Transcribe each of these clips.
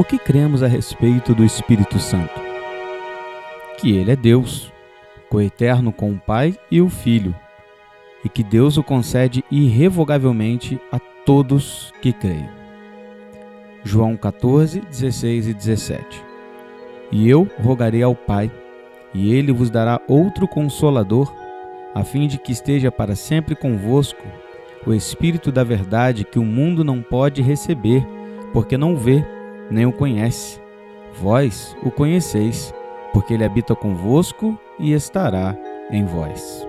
O que cremos a respeito do Espírito Santo? Que ele é Deus, coeterno com o Pai e o Filho, e que Deus o concede irrevogavelmente a todos que creem. João 14, 16 e 17. E eu rogarei ao Pai, e ele vos dará outro consolador, a fim de que esteja para sempre convosco o Espírito da Verdade que o mundo não pode receber, porque não vê, nem o conhece. Vós o conheceis, porque ele habita convosco e estará em vós.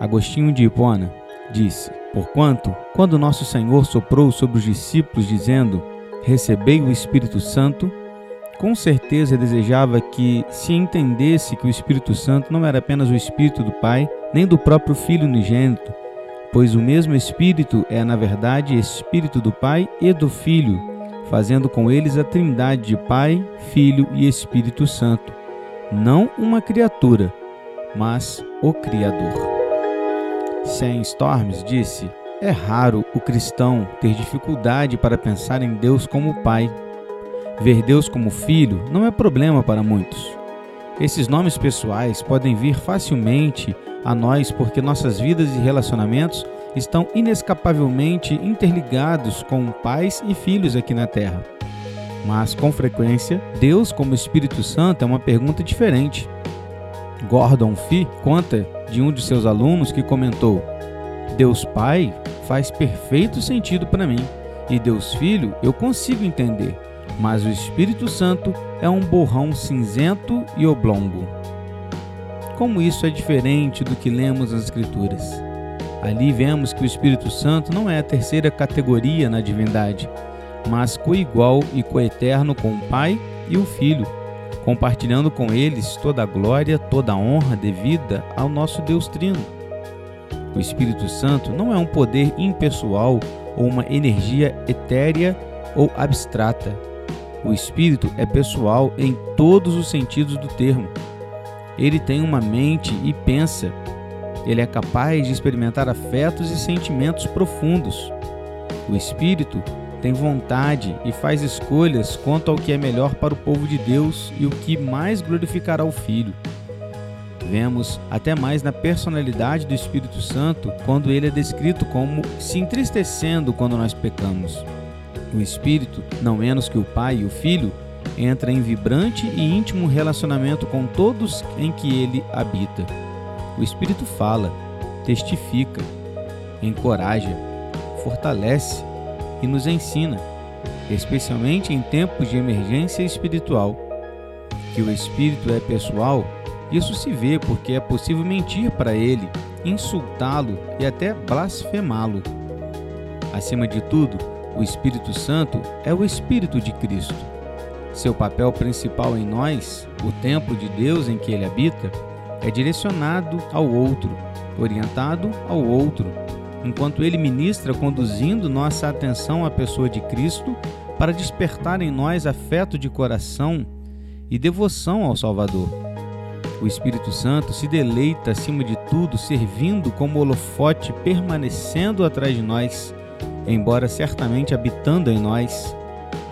Agostinho de Hipona disse: Porquanto, quando nosso Senhor soprou sobre os discípulos, dizendo: Recebei o Espírito Santo, com certeza desejava que se entendesse que o Espírito Santo não era apenas o Espírito do Pai, nem do próprio Filho unigênito, pois o mesmo Espírito é, na verdade, Espírito do Pai e do Filho, fazendo com eles a trindade de Pai, Filho e Espírito Santo, não uma criatura, mas o Criador. Sam Storms disse: É raro o cristão ter dificuldade para pensar em Deus como Pai Ver Deus como filho não é problema para muitos. Esses nomes pessoais podem vir facilmente a nós porque nossas vidas e relacionamentos estão inescapavelmente interligados com pais e filhos aqui na Terra. Mas, com frequência, Deus como Espírito Santo é uma pergunta diferente. Gordon Fee conta de um de seus alunos que comentou: Deus Pai faz perfeito sentido para mim, e Deus Filho eu consigo entender mas o Espírito Santo é um borrão cinzento e oblongo. Como isso é diferente do que lemos nas Escrituras? Ali vemos que o Espírito Santo não é a terceira categoria na divindade, mas coigual e coeterno com o Pai e o Filho, compartilhando com eles toda a glória, toda a honra devida ao nosso Deus Trino. O Espírito Santo não é um poder impessoal ou uma energia etérea ou abstrata, o espírito é pessoal em todos os sentidos do termo. Ele tem uma mente e pensa. Ele é capaz de experimentar afetos e sentimentos profundos. O espírito tem vontade e faz escolhas quanto ao que é melhor para o povo de Deus e o que mais glorificará o Filho. Vemos até mais na personalidade do Espírito Santo quando ele é descrito como se entristecendo quando nós pecamos. O Espírito, não menos que o Pai e o Filho, entra em vibrante e íntimo relacionamento com todos em que ele habita. O Espírito fala, testifica, encoraja, fortalece e nos ensina, especialmente em tempos de emergência espiritual. Que o Espírito é pessoal, isso se vê porque é possível mentir para ele, insultá-lo e até blasfemá-lo. Acima de tudo, o Espírito Santo é o Espírito de Cristo. Seu papel principal em nós, o templo de Deus em que ele habita, é direcionado ao outro, orientado ao outro, enquanto ele ministra conduzindo nossa atenção à pessoa de Cristo para despertar em nós afeto de coração e devoção ao Salvador. O Espírito Santo se deleita acima de tudo servindo como holofote permanecendo atrás de nós embora certamente habitando em nós,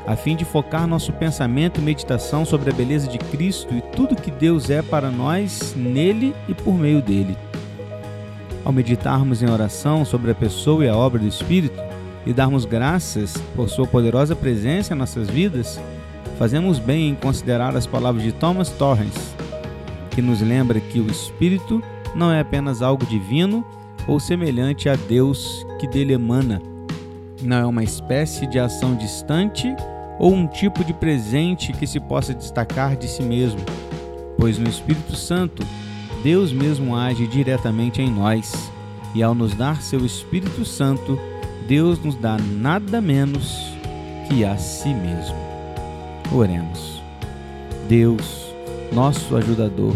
a fim de focar nosso pensamento e meditação sobre a beleza de Cristo e tudo que Deus é para nós nele e por meio dele. Ao meditarmos em oração sobre a pessoa e a obra do Espírito e darmos graças por sua poderosa presença em nossas vidas, fazemos bem em considerar as palavras de Thomas Torrance, que nos lembra que o Espírito não é apenas algo divino ou semelhante a Deus que dele emana, não é uma espécie de ação distante ou um tipo de presente que se possa destacar de si mesmo, pois no Espírito Santo Deus mesmo age diretamente em nós, e ao nos dar seu Espírito Santo, Deus nos dá nada menos que a si mesmo. Oremos. Deus, nosso ajudador,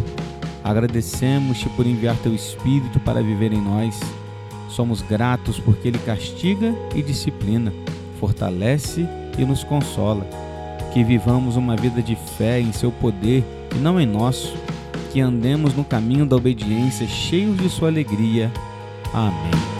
agradecemos-te por enviar teu Espírito para viver em nós Somos gratos porque Ele castiga e disciplina, fortalece e nos consola. Que vivamos uma vida de fé em Seu poder e não em nosso. Que andemos no caminho da obediência cheios de Sua alegria. Amém.